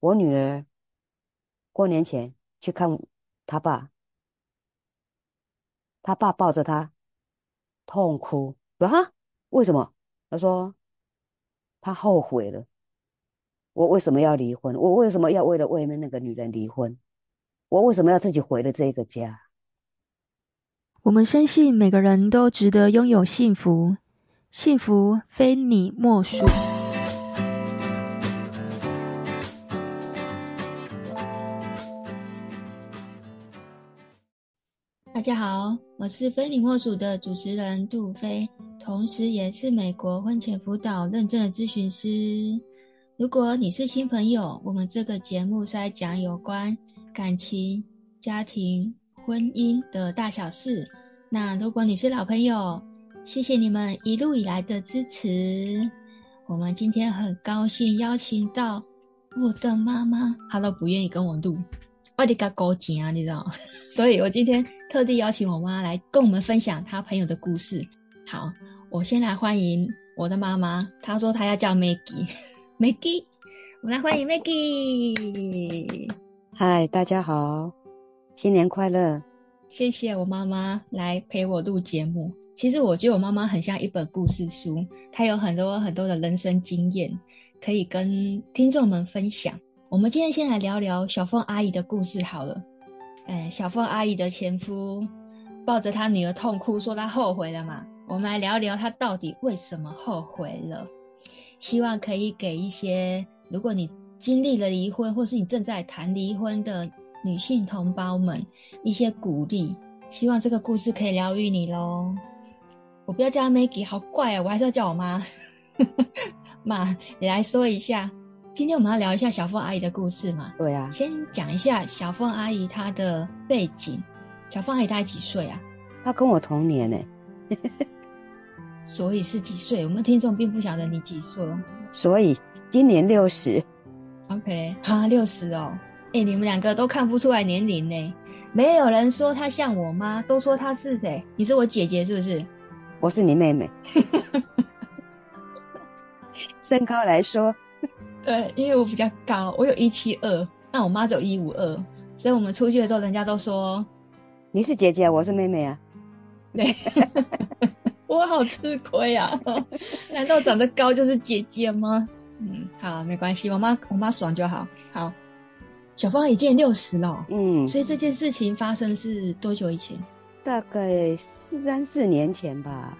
我女儿过年前去看她爸，她爸抱着她痛哭，说哈，为什么？他说他后悔了。我为什么要离婚？我为什么要为了外面那个女人离婚？我为什么要自己回了这个家？我们深信每个人都值得拥有幸福，幸福非你莫属。大家好，我是非你莫属的主持人杜菲，同时也是美国婚前辅导认证的咨询师。如果你是新朋友，我们这个节目是在讲有关感情、家庭、婚姻的大小事。那如果你是老朋友，谢谢你们一路以来的支持。我们今天很高兴邀请到我的妈妈，她都不愿意跟我录，我得给她勾紧啊，你知道？所以我今天特地邀请我妈来跟我们分享她朋友的故事。好，我先来欢迎我的妈妈，她说她要叫 Maggie。Maggie，我们来欢迎 Maggie。嗨，大家好，新年快乐！谢谢我妈妈来陪我录节目。其实我觉得我妈妈很像一本故事书，她有很多很多的人生经验可以跟听众们分享。我们今天先来聊聊小凤阿姨的故事好了。哎，小凤阿姨的前夫抱着她女儿痛哭，说她后悔了嘛。我们来聊聊她到底为什么后悔了。希望可以给一些，如果你经历了离婚，或是你正在谈离婚的女性同胞们一些鼓励。希望这个故事可以疗愈你喽。我不要叫她 Maggie，好怪啊！我还是要叫我妈。妈，你来说一下，今天我们要聊一下小凤阿姨的故事嘛？对啊。先讲一下小凤阿姨她的背景。小凤阿姨大概几岁啊？她跟我同年呢。所以是几岁？我们听众并不晓得你几岁。所以今年六十。OK，哈，六十哦。哎、欸，你们两个都看不出来年龄呢。没有人说她像我妈，都说她是谁？你是我姐姐是不是？我是你妹妹。身高来说，对，因为我比较高，我有一七二，那我妈只有一五二，所以我们出去的时候，人家都说你是姐姐，我是妹妹啊。对。我好吃亏啊！难道长得高就是姐姐吗？嗯，好，没关系，我妈我妈爽就好。好，小芳已经六十了，嗯，所以这件事情发生是多久以前？大概三四年前吧。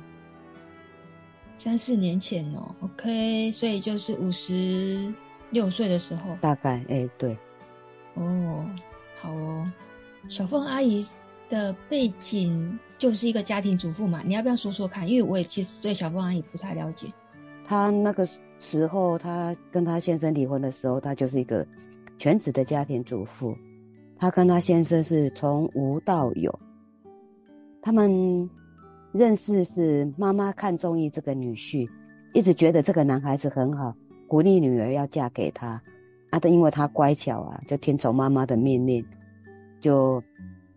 三四年前哦，OK，所以就是五十六岁的时候，大概，哎、欸，对。哦，好哦，小凤阿姨的背景。就是一个家庭主妇嘛，你要不要说说看？因为我也其实对小凤阿姨不太了解。她那个时候，她跟她先生离婚的时候，她就是一个全职的家庭主妇。她跟她先生是从无到有，他们认识是妈妈看中意这个女婿，一直觉得这个男孩子很好，鼓励女儿要嫁给他。啊，因为他乖巧啊，就听从妈妈的命令，就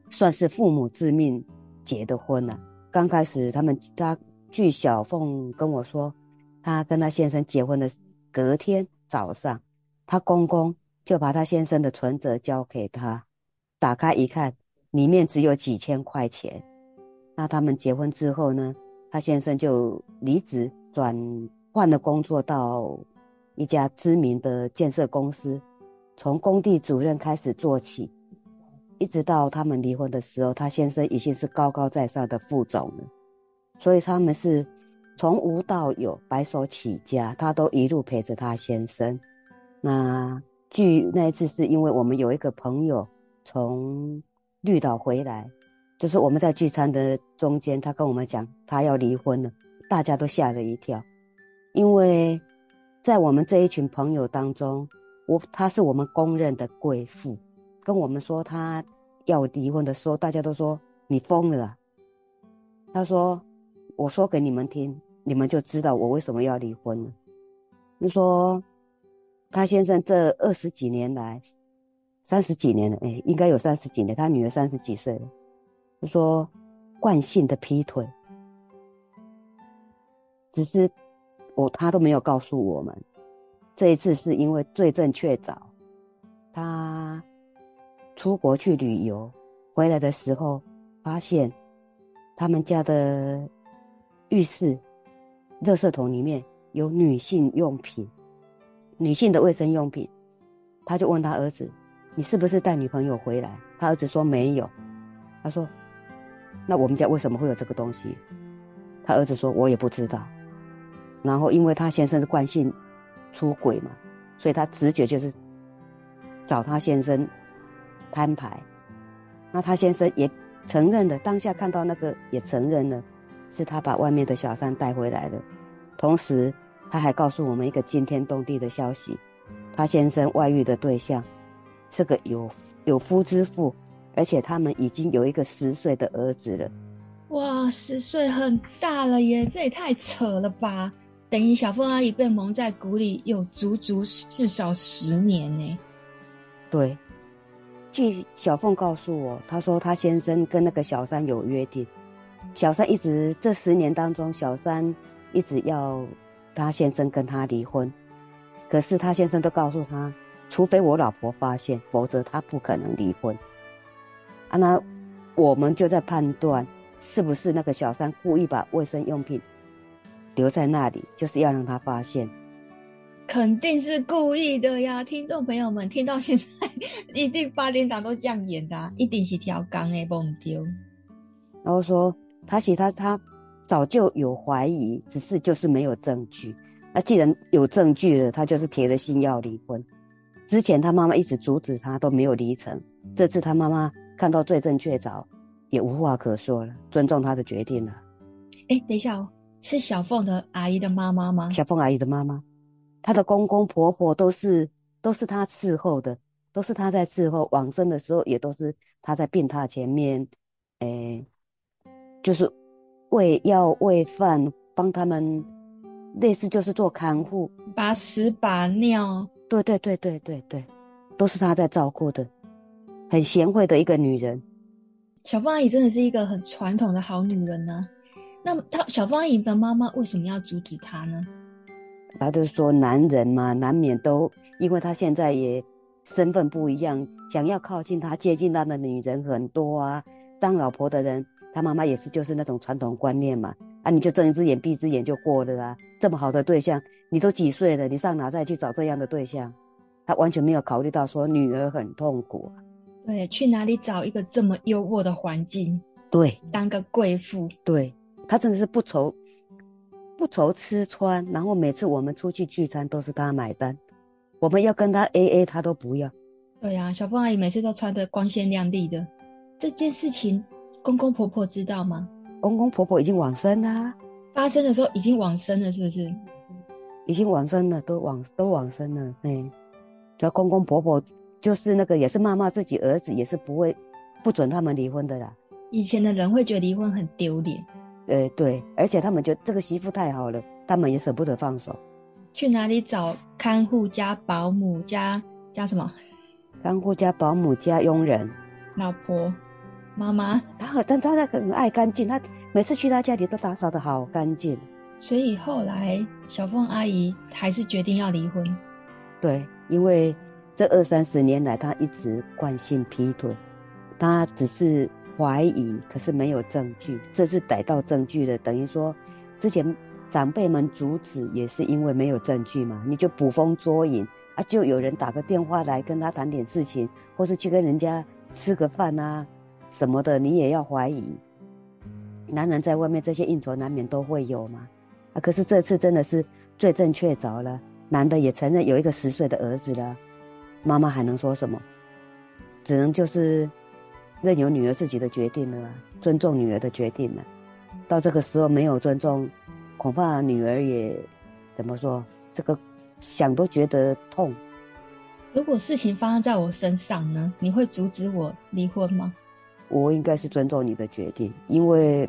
算是父母之命。结的婚了。刚开始，他们他据小凤跟我说，他跟他先生结婚的隔天早上，他公公就把他先生的存折交给他，打开一看，里面只有几千块钱。那他们结婚之后呢，他先生就离职，转换了工作到一家知名的建设公司，从工地主任开始做起。一直到他们离婚的时候，他先生已经是高高在上的副总了，所以他们是从无到有，白手起家，他都一路陪着他先生。那据那一次是因为我们有一个朋友从绿岛回来，就是我们在聚餐的中间，他跟我们讲他要离婚了，大家都吓了一跳，因为在我们这一群朋友当中，我他是我们公认的贵妇。跟我们说他要离婚的时候，大家都说你疯了啊。他说：“我说给你们听，你们就知道我为什么要离婚了。”就说他先生这二十几年来，三十几年了，哎，应该有三十几年，他女儿三十几岁了。就说惯性的劈腿，只是我他都没有告诉我们，这一次是因为罪证确凿。他出国去旅游，回来的时候发现他们家的浴室垃圾桶里面有女性用品，女性的卫生用品。他就问他儿子：“你是不是带女朋友回来？”他儿子说：“没有。”他说：“那我们家为什么会有这个东西？”他儿子说：“我也不知道。”然后因为他先生是惯性出轨嘛，所以他直觉就是找他先生摊牌。那他先生也承认了，当下看到那个也承认了，是他把外面的小三带回来了。同时，他还告诉我们一个惊天动地的消息：他先生外遇的对象是个有有夫之妇，而且他们已经有一个十岁的儿子了。哇，十岁很大了耶，这也太扯了吧！等于小凤阿姨被蒙在鼓里有足足至少十年呢。对，据小凤告诉我，她说她先生跟那个小三有约定，小三一直这十年当中，小三一直要她先生跟她离婚，可是她先生都告诉她，除非我老婆发现，否则她不可能离婚。啊，那我们就在判断。是不是那个小三故意把卫生用品留在那里，就是要让他发现？肯定是故意的呀！听众朋友们听到现在，一定八点档都这样演的，啊，一定是条钢诶，不丢。然后说他其他他早就有怀疑，只是就是没有证据。那既然有证据了，他就是铁了心要离婚。之前他妈妈一直阻止他，都没有离成。这次他妈妈看到罪证确凿。也无话可说了，尊重他的决定了。哎，等一下哦，是小凤的阿姨的妈妈吗？小凤阿姨的妈妈，她的公公婆婆都是都是她伺候的，都是她在伺候。往生的时候也都是她在病榻前面，哎，就是喂药喂饭，帮他们，类似就是做看护，把屎把尿。对对对对对对，都是她在照顾的，很贤惠的一个女人。小芳阿姨真的是一个很传统的好女人呢。那么，她小芳阿姨的妈妈为什么要阻止她呢？她就说：“男人嘛，难免都因为他现在也身份不一样，想要靠近他、接近他的女人很多啊。当老婆的人，她妈妈也是就是那种传统观念嘛。啊，你就睁一只眼闭一只眼就过了啊。这么好的对象，你都几岁了？你上哪再去找这样的对象？他完全没有考虑到说女儿很痛苦。”对，去哪里找一个这么优渥的环境？对，当个贵妇。对，她真的是不愁不愁吃穿，然后每次我们出去聚餐都是她买单，我们要跟她 AA，她都不要。对呀、啊，小凤阿姨每次都穿的光鲜亮丽的。这件事情，公公婆婆知道吗？公公婆婆已经往生了，发生的时候已经往生了，是不是？已经往生了，都往都往生了。哎，叫公公婆婆。就是那个，也是骂骂自己儿子，也是不会不准他们离婚的啦。以前的人会觉得离婚很丢脸，呃，对，而且他们觉得这个媳妇太好了，他们也舍不得放手。去哪里找看护加保姆加加什么？看护加保姆加佣人。老婆，妈妈，他很，但他那个很爱干净，他每次去他家里都打扫的好干净。所以后来小凤阿姨还是决定要离婚。对，因为。这二三十年来，他一直惯性劈腿，他只是怀疑，可是没有证据。这次逮到证据了，等于说，之前长辈们阻止也是因为没有证据嘛，你就捕风捉影啊，就有人打个电话来跟他谈点事情，或是去跟人家吃个饭啊什么的，你也要怀疑。男人在外面这些应酬难免都会有嘛，啊，可是这次真的是罪证确凿了，男的也承认有一个十岁的儿子了。妈妈还能说什么？只能就是任由女儿自己的决定了，尊重女儿的决定了。到这个时候没有尊重，恐怕女儿也怎么说？这个想都觉得痛。如果事情发生在我身上呢？你会阻止我离婚吗？我应该是尊重你的决定，因为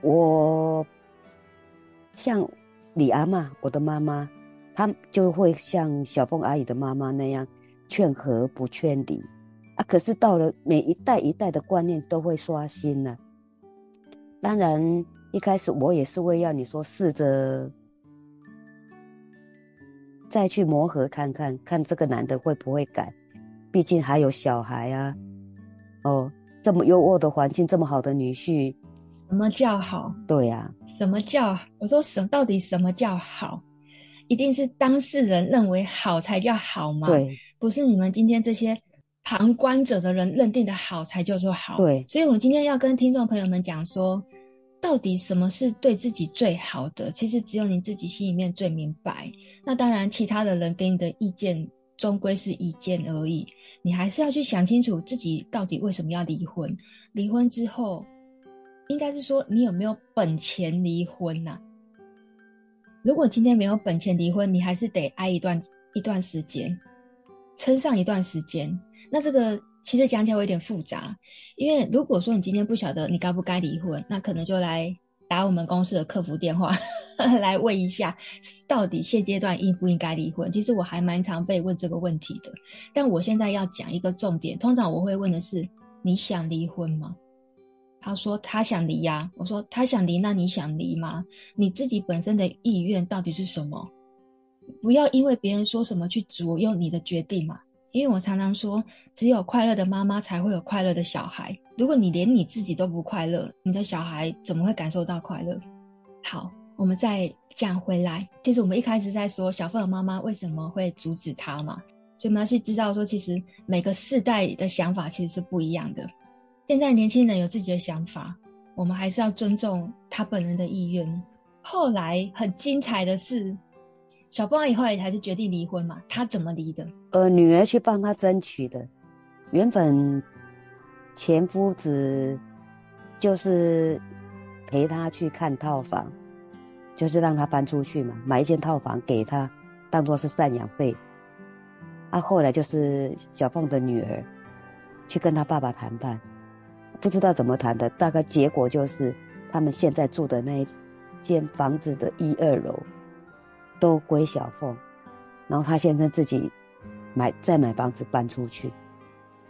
我像李阿嬷，我的妈妈。他就会像小凤阿姨的妈妈那样劝和不劝离啊，可是到了每一代一代的观念都会刷新了。当然，一开始我也是会要你说试着再去磨合看看，看这个男的会不会改。毕竟还有小孩啊。哦，这么优渥的环境，这么好的女婿，什么叫好？对呀、啊，什么叫？我说什到底什么叫好？一定是当事人认为好才叫好吗？对，不是你们今天这些旁观者的人认定的好才叫做好。对，所以我今天要跟听众朋友们讲说，到底什么是对自己最好的？其实只有你自己心里面最明白。那当然，其他的人给你的意见终归是意见而已。你还是要去想清楚自己到底为什么要离婚。离婚之后，应该是说你有没有本钱离婚呐、啊？如果今天没有本钱离婚，你还是得挨一段一段时间，撑上一段时间。那这个其实讲起来有点复杂，因为如果说你今天不晓得你该不该离婚，那可能就来打我们公司的客服电话 来问一下，到底现阶段应不应该离婚。其实我还蛮常被问这个问题的，但我现在要讲一个重点，通常我会问的是：你想离婚吗？他说他想离呀，我说他想离，那你想离吗？你自己本身的意愿到底是什么？不要因为别人说什么去左右你的决定嘛。因为我常常说，只有快乐的妈妈才会有快乐的小孩。如果你连你自己都不快乐，你的小孩怎么会感受到快乐？好，我们再讲回来。其实我们一开始在说小凤的妈妈为什么会阻止他嘛，所以我们要去知道说，其实每个世代的想法其实是不一样的。现在年轻人有自己的想法，我们还是要尊重他本人的意愿。后来很精彩的是。小凤阿姨后来还是决定离婚嘛？她怎么离的？呃，女儿去帮她争取的。原本前夫子就是陪她去看套房，就是让她搬出去嘛，买一间套房给她，当做是赡养费。啊，后来就是小凤的女儿去跟她爸爸谈判，不知道怎么谈的，大概结果就是他们现在住的那一间房子的一二楼。都归小凤，然后他先生自己买再买房子搬出去，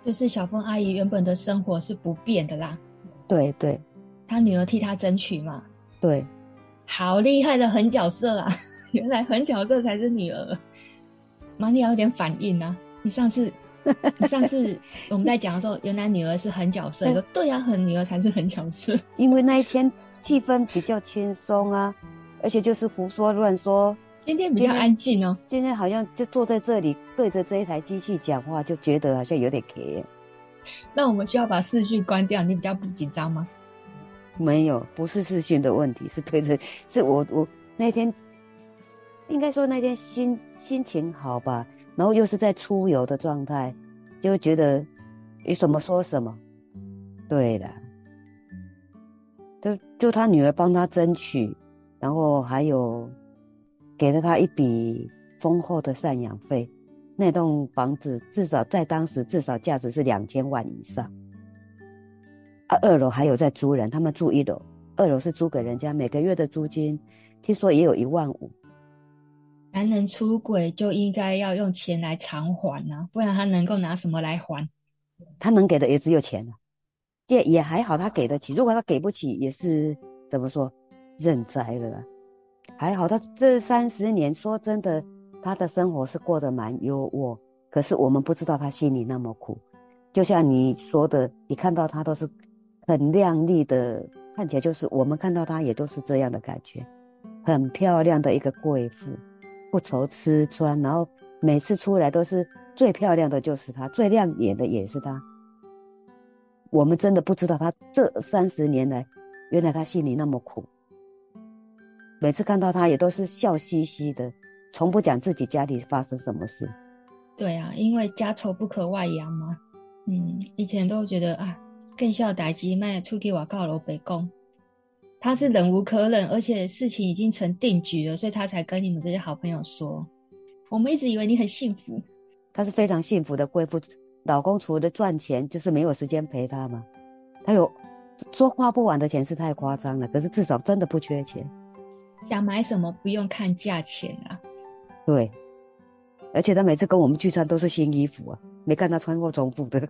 就是小凤阿姨原本的生活是不变的啦。对对，他女儿替他争取嘛。对，好厉害的狠角色啊！原来狠角色才是女儿。妈，你要有点反应啊！你上次你 上次我们在讲的时候，原来女儿是很角色，说对呀，很女儿才是很角色。因为那一天气氛比较轻松啊，而且就是胡说乱说。今天比较安静哦。今天好像就坐在这里对着这一台机器讲话，就觉得好像有点可那我们需要把视讯关掉，你比较不紧张吗？没有，不是视讯的问题，是对着，是我我那天应该说那天心心情好吧，然后又是在出游的状态，就觉得有什么说什么。对的，就就他女儿帮他争取，然后还有。给了他一笔丰厚的赡养费，那栋房子至少在当时至少价值是两千万以上。啊，二楼还有在租人，他们住一楼，二楼是租给人家，每个月的租金听说也有一万五。男人出轨就应该要用钱来偿还啊，不然他能够拿什么来还？他能给的也只有钱了，这也还好，他给得起。如果他给不起，也是怎么说，认栽了。还好，他这三十年，说真的，他的生活是过得蛮优渥。可是我们不知道他心里那么苦。就像你说的，你看到他都是很靓丽的，看起来就是我们看到他也都是这样的感觉，很漂亮的一个贵妇，不愁吃穿，然后每次出来都是最漂亮的就是他，最亮眼的也是他。我们真的不知道他这三十年来，原来他心里那么苦。每次看到他也都是笑嘻嘻的，从不讲自己家里发生什么事。对啊，因为家丑不可外扬嘛。嗯，以前都觉得啊，更需要打击卖出去我告楼北宫。他是忍无可忍，而且事情已经成定局了，所以他才跟你们这些好朋友说。我们一直以为你很幸福，她是非常幸福的贵妇，老公除了赚钱，就是没有时间陪她嘛。他有说花不完的钱是太夸张了，可是至少真的不缺钱。想买什么不用看价钱啊？对，而且他每次跟我们聚餐都是新衣服啊，没看他穿过重复的。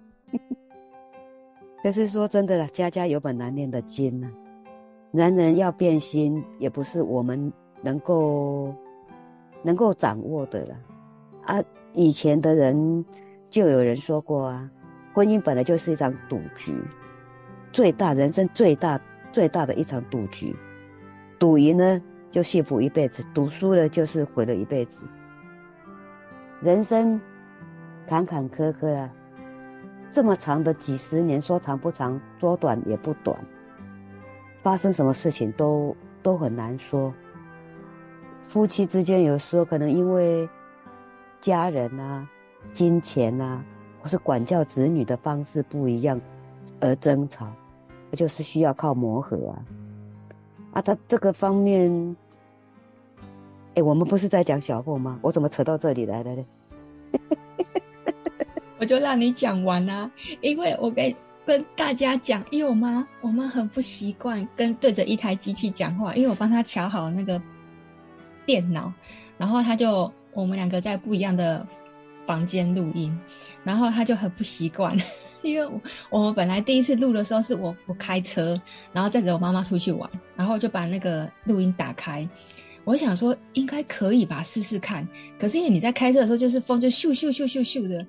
可是说真的啦，家家有本难念的经啊。男人要变心，也不是我们能够能够掌握的了。啊，以前的人就有人说过啊，婚姻本来就是一场赌局，最大人生最大最大的一场赌局，赌赢呢就幸福一辈子，赌输了就是毁了一辈子。人生坎坎坷坷啊，这么长的几十年，说长不长，说短也不短，发生什么事情都都很难说。夫妻之间有时候可能因为家人啊、金钱啊，或是管教子女的方式不一样而争吵，就是需要靠磨合啊。啊，他这个方面，哎，我们不是在讲小凤吗？我怎么扯到这里来了呢？我就让你讲完啊，因为我跟跟大家讲，因为我妈我妈很不习惯跟对着一台机器讲话，因为我帮她调好那个。电脑，然后她就我们两个在不一样的房间录音，然后她就很不习惯，因为我，我们本来第一次录的时候是我我开车，然后载着我妈妈出去玩，然后就把那个录音打开，我想说应该可以吧，试试看。可是因为你在开车的时候就是风就咻咻咻咻咻的，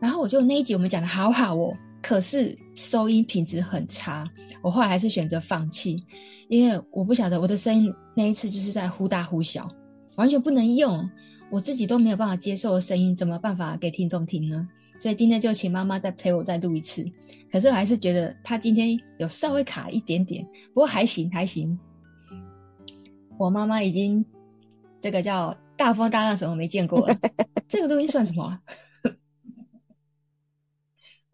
然后我就那一集我们讲的好好哦，可是收音品质很差，我后来还是选择放弃，因为我不晓得我的声音那一次就是在忽大忽小。完全不能用，我自己都没有办法接受的声音，怎么办法给听众听呢？所以今天就请妈妈再陪我再录一次。可是我还是觉得她今天有稍微卡一点点，不过还行还行。我妈妈已经这个叫大风大浪什么没见过了，这个录音算什么？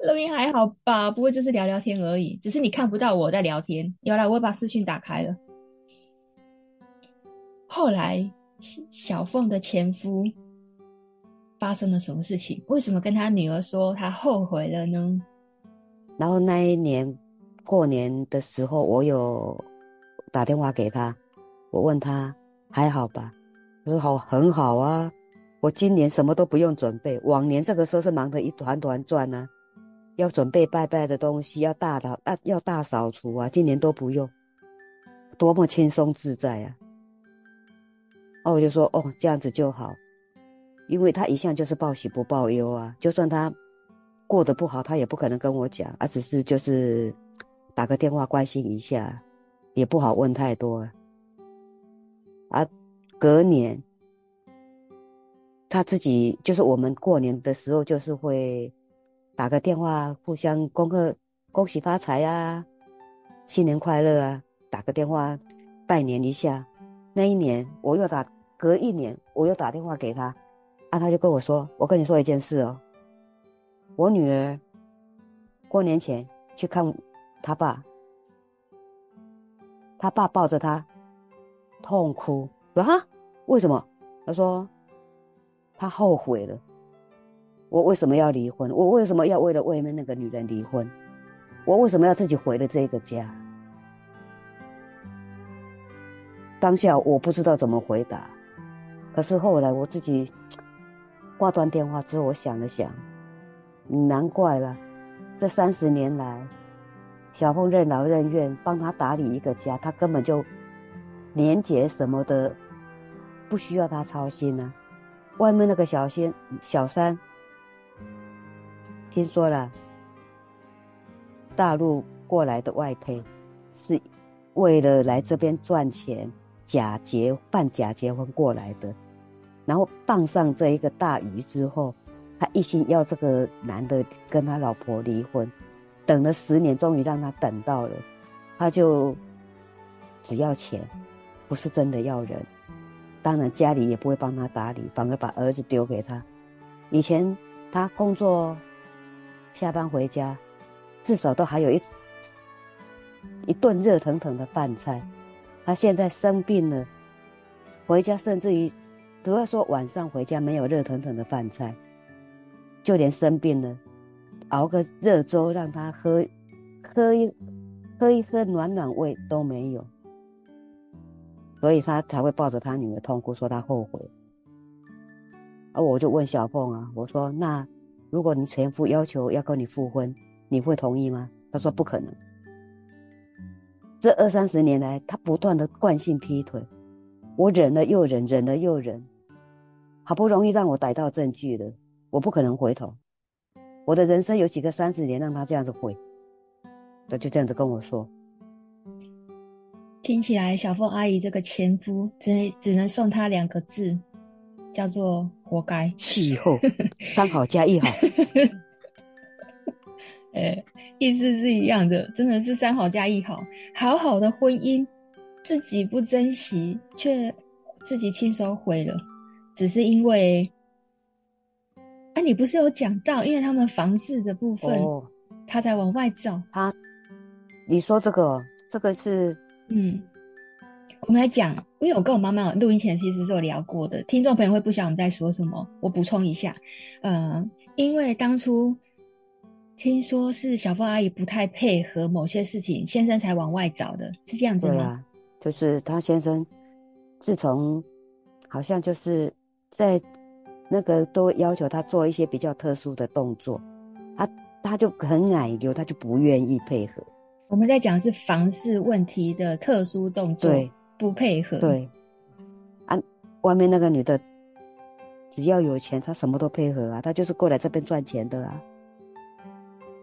录音还好吧，不过就是聊聊天而已，只是你看不到我在聊天。有啦，我把视讯打开了。后来。小凤的前夫发生了什么事情？为什么跟他女儿说他后悔了呢？然后那一年过年的时候，我有打电话给他，我问他还好吧？他说好，很好啊。我今年什么都不用准备，往年这个时候是忙得一团团转呢，要准备拜拜的东西，要大扫啊，要大扫除啊，今年都不用，多么轻松自在啊！哦，我就说哦，这样子就好，因为他一向就是报喜不报忧啊，就算他过得不好，他也不可能跟我讲，而、啊、只是就是打个电话关心一下，也不好问太多啊。啊，隔年他自己就是我们过年的时候，就是会打个电话，互相恭贺恭喜发财啊，新年快乐啊，打个电话拜年一下。那一年我又打。隔一年，我又打电话给他，啊，他就跟我说：“我跟你说一件事哦，我女儿过年前去看他爸，他爸抱着他痛哭，说哈，为什么？他说他后悔了，我为什么要离婚？我为什么要为了外面那个女人离婚？我为什么要自己毁了这个家？当下我不知道怎么回答。”可是后来我自己挂断电话之后，我想了想，难怪了，这三十年来，小凤任劳任怨帮他打理一个家，他根本就年节什么的不需要他操心、啊。外面那个小仙小三，听说了，大陆过来的外配，是为了来这边赚钱，假结办假结婚过来的。然后傍上这一个大鱼之后，他一心要这个男的跟他老婆离婚，等了十年，终于让他等到了，他就只要钱，不是真的要人。当然家里也不会帮他打理，反而把儿子丢给他。以前他工作下班回家，至少都还有一一顿热腾腾的饭菜。他现在生病了，回家甚至于。不要说晚上回家没有热腾腾的饭菜，就连生病了，熬个热粥让他喝，喝一喝一喝暖暖胃都没有，所以他才会抱着他女儿痛哭，说他后悔。而我就问小凤啊，我说那如果你前夫要求要跟你复婚，你会同意吗？他说不可能。这二三十年来，他不断的惯性劈腿。我忍了又忍，忍了又忍，好不容易让我逮到证据了，我不可能回头。我的人生有几个三十年让他这样子毁？他就这样子跟我说。听起来小凤阿姨这个前夫只只能送他两个字，叫做活该。气候 三好加一好。呃、欸，意思是一样的，真的是三好加一好。好好的婚姻，自己不珍惜，却自己亲手毁了，只是因为，哎、啊，你不是有讲到，因为他们房子的部分，哦、他才往外走。他，你说这个，这个是，嗯，我们来讲，因为我跟我妈妈录音前其实是有聊过的，听众朋友会不晓得我们在说什么，我补充一下，呃，因为当初。听说是小凤阿姨不太配合某些事情，先生才往外找的，是这样子吗？对啊，就是他先生，自从好像就是在那个都要求他做一些比较特殊的动作，他他就很矮油，他就不愿意配合。我们在讲是房事问题的特殊动作，对，不配合。对，啊，外面那个女的只要有钱，她什么都配合啊，她就是过来这边赚钱的啊。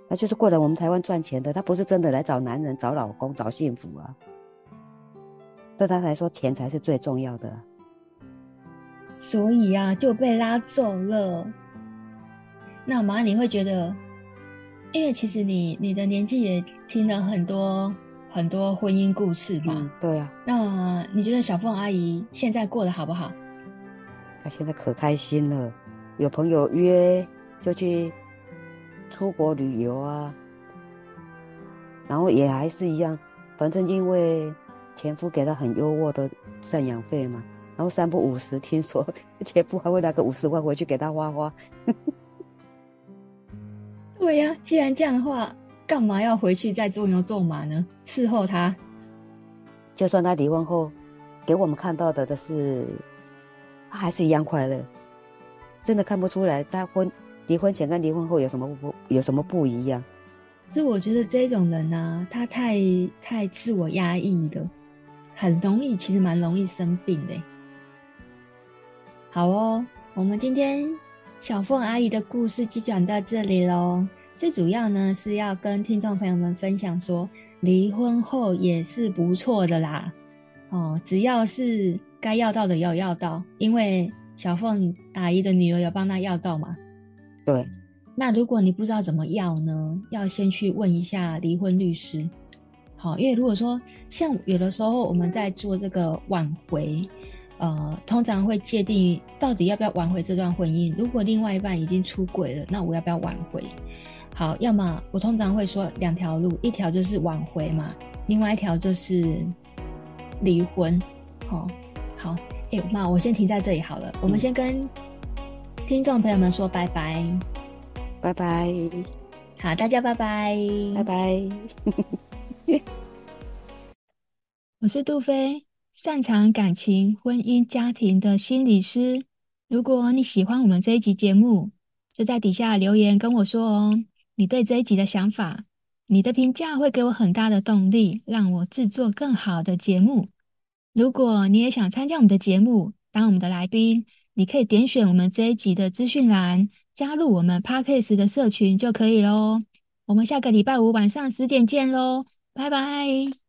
她就是过来我们台湾赚钱的，她不是真的来找男人、找老公、找幸福啊。对她来说，钱才是最重要的。所以啊，就被拉走了。那妈，你会觉得，因为其实你你的年纪也听了很多很多婚姻故事嘛？嗯，对啊。那你觉得小凤阿姨现在过得好不好？她现在可开心了，有朋友约就去。出国旅游啊，然后也还是一样，反正因为前夫给她很优渥的赡养费嘛，然后三不五时，听说前夫还会拿个五十万回去给她花花。对呀、啊，既然这样的话，干嘛要回去再做牛做马呢？伺候他，就算他离婚后给我们看到的的是，他还是一样快乐，真的看不出来他婚。离婚前跟离婚后有什么不有什么不一样？是我觉得这种人啊，他太太自我压抑的，很容易，其实蛮容易生病的。好哦，我们今天小凤阿姨的故事就讲到这里喽。最主要呢是要跟听众朋友们分享说，离婚后也是不错的啦。哦，只要是该要到的要要到，因为小凤阿姨的女儿有帮她要到嘛。对，那如果你不知道怎么要呢？要先去问一下离婚律师。好，因为如果说像有的时候我们在做这个挽回，呃，通常会界定到底要不要挽回这段婚姻。如果另外一半已经出轨了，那我要不要挽回？好，要么我通常会说两条路，一条就是挽回嘛，另外一条就是离婚。好，好，哎，妈，我先停在这里好了。我们先跟。听众朋友们说拜拜，拜拜，好，大家拜拜，拜拜。我是杜飞，擅长感情、婚姻、家庭的心理师。如果你喜欢我们这一集节目，就在底下留言跟我说哦，你对这一集的想法，你的评价会给我很大的动力，让我制作更好的节目。如果你也想参加我们的节目，当我们的来宾。你可以点选我们这一集的资讯栏，加入我们 Parkes 的社群就可以喽。我们下个礼拜五晚上十点见喽，拜拜。